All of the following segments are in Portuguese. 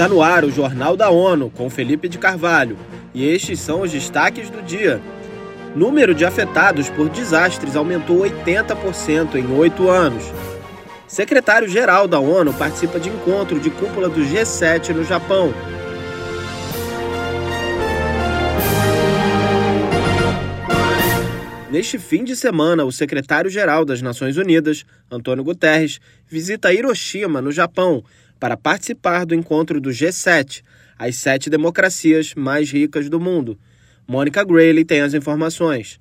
Está no ar o Jornal da ONU com Felipe de Carvalho e estes são os destaques do dia. Número de afetados por desastres aumentou 80% em oito anos. Secretário-geral da ONU participa de encontro de cúpula do G7 no Japão. Neste fim de semana, o secretário-geral das Nações Unidas, Antônio Guterres, visita Hiroshima, no Japão, para participar do encontro do G7, as sete democracias mais ricas do mundo. Mônica Grayley tem as informações.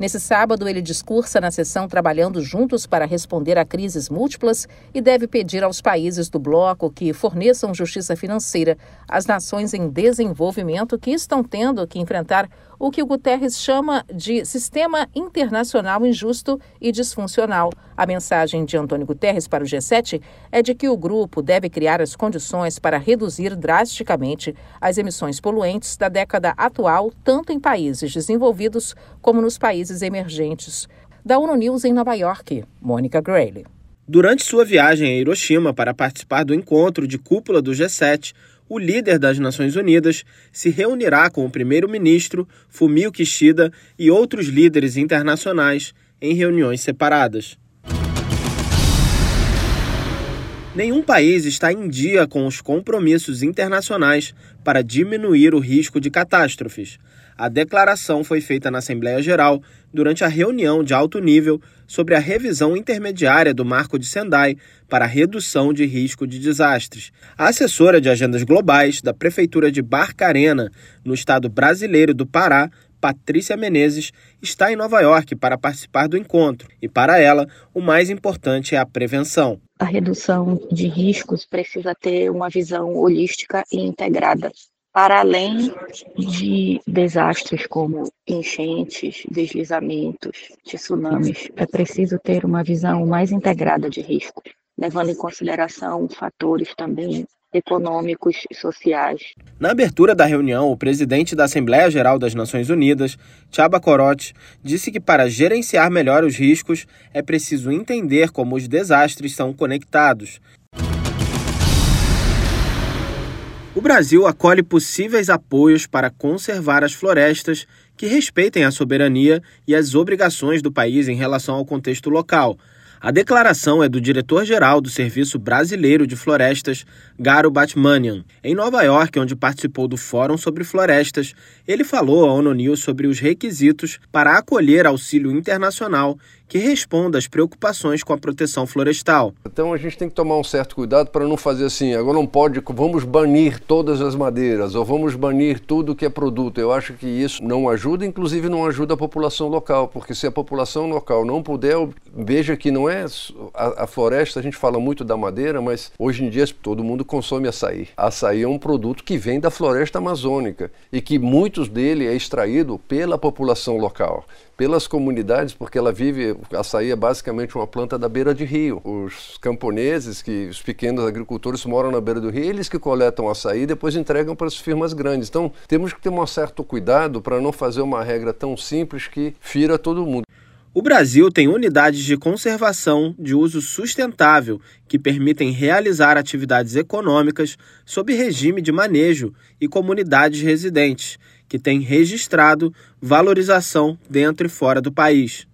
Nesse sábado, ele discursa na sessão Trabalhando Juntos para responder a crises múltiplas e deve pedir aos países do bloco que forneçam justiça financeira às nações em desenvolvimento que estão tendo que enfrentar o que o Guterres chama de sistema internacional injusto e disfuncional. A mensagem de Antônio Guterres para o G7 é de que o grupo deve criar as condições para reduzir drasticamente as emissões poluentes da década atual, tanto em países desenvolvidos como nos países emergentes. Da ONU News em Nova York, Mônica Grayley. Durante sua viagem a Hiroshima para participar do encontro de cúpula do G7, o líder das Nações Unidas se reunirá com o primeiro-ministro Fumio Kishida e outros líderes internacionais em reuniões separadas. Nenhum país está em dia com os compromissos internacionais para diminuir o risco de catástrofes. A declaração foi feita na Assembleia Geral durante a reunião de alto nível sobre a revisão intermediária do Marco de Sendai para a redução de risco de desastres. A assessora de agendas globais da Prefeitura de Barcarena, no estado brasileiro do Pará, Patrícia Menezes, está em Nova York para participar do encontro e, para ela, o mais importante é a prevenção. A redução de riscos precisa ter uma visão holística e integrada para além de desastres como enchentes, deslizamentos, tsunamis, é preciso ter uma visão mais integrada de risco, levando em consideração fatores também econômicos e sociais. Na abertura da reunião, o presidente da Assembleia Geral das Nações Unidas, Chaba Corote, disse que para gerenciar melhor os riscos é preciso entender como os desastres são conectados O Brasil acolhe possíveis apoios para conservar as florestas que respeitem a soberania e as obrigações do país em relação ao contexto local. A declaração é do diretor-geral do Serviço Brasileiro de Florestas, Garo Batmanian. Em Nova York, onde participou do Fórum sobre Florestas, ele falou à ONU News sobre os requisitos para acolher auxílio internacional que responda às preocupações com a proteção florestal. Então a gente tem que tomar um certo cuidado para não fazer assim, agora não pode, vamos banir todas as madeiras ou vamos banir tudo que é produto. Eu acho que isso não ajuda, inclusive não ajuda a população local, porque se a população local não puder, veja que não é a, a floresta, a gente fala muito da madeira, mas hoje em dia todo mundo consome açaí. Açaí é um produto que vem da floresta amazônica e que muitos dele é extraído pela população local pelas comunidades, porque ela vive, açaí é basicamente uma planta da beira de rio. Os camponeses, que os pequenos agricultores moram na beira do rio, eles que coletam açaí e depois entregam para as firmas grandes. Então, temos que ter um certo cuidado para não fazer uma regra tão simples que fira todo mundo. O Brasil tem unidades de conservação de uso sustentável que permitem realizar atividades econômicas sob regime de manejo e comunidades residentes que tem registrado valorização dentro e fora do país.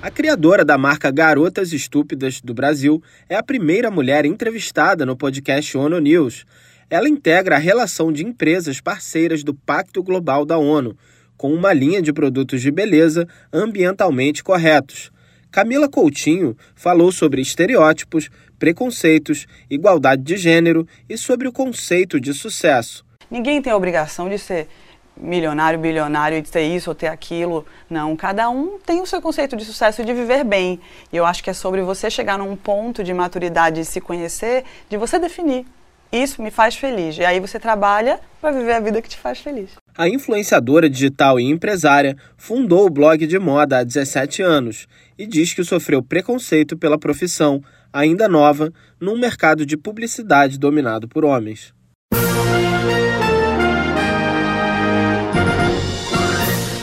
A criadora da marca Garotas Estúpidas do Brasil é a primeira mulher entrevistada no podcast ONU News. Ela integra a relação de empresas parceiras do Pacto Global da ONU, com uma linha de produtos de beleza ambientalmente corretos. Camila Coutinho falou sobre estereótipos, preconceitos, igualdade de gênero e sobre o conceito de sucesso. Ninguém tem a obrigação de ser milionário, bilionário, de ter isso ou ter aquilo. Não, cada um tem o seu conceito de sucesso e de viver bem. E eu acho que é sobre você chegar num ponto de maturidade e se conhecer, de você definir. Isso me faz feliz. E aí você trabalha para viver a vida que te faz feliz. A influenciadora digital e empresária fundou o blog de moda há 17 anos e diz que sofreu preconceito pela profissão, ainda nova, num mercado de publicidade dominado por homens.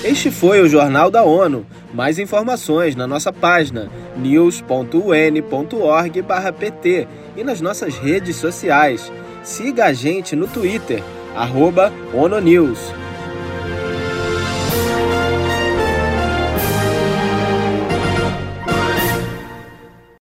Este foi o Jornal da ONU. Mais informações na nossa página news.un.org/pt e nas nossas redes sociais. Siga a gente no Twitter, arroba ONUNews.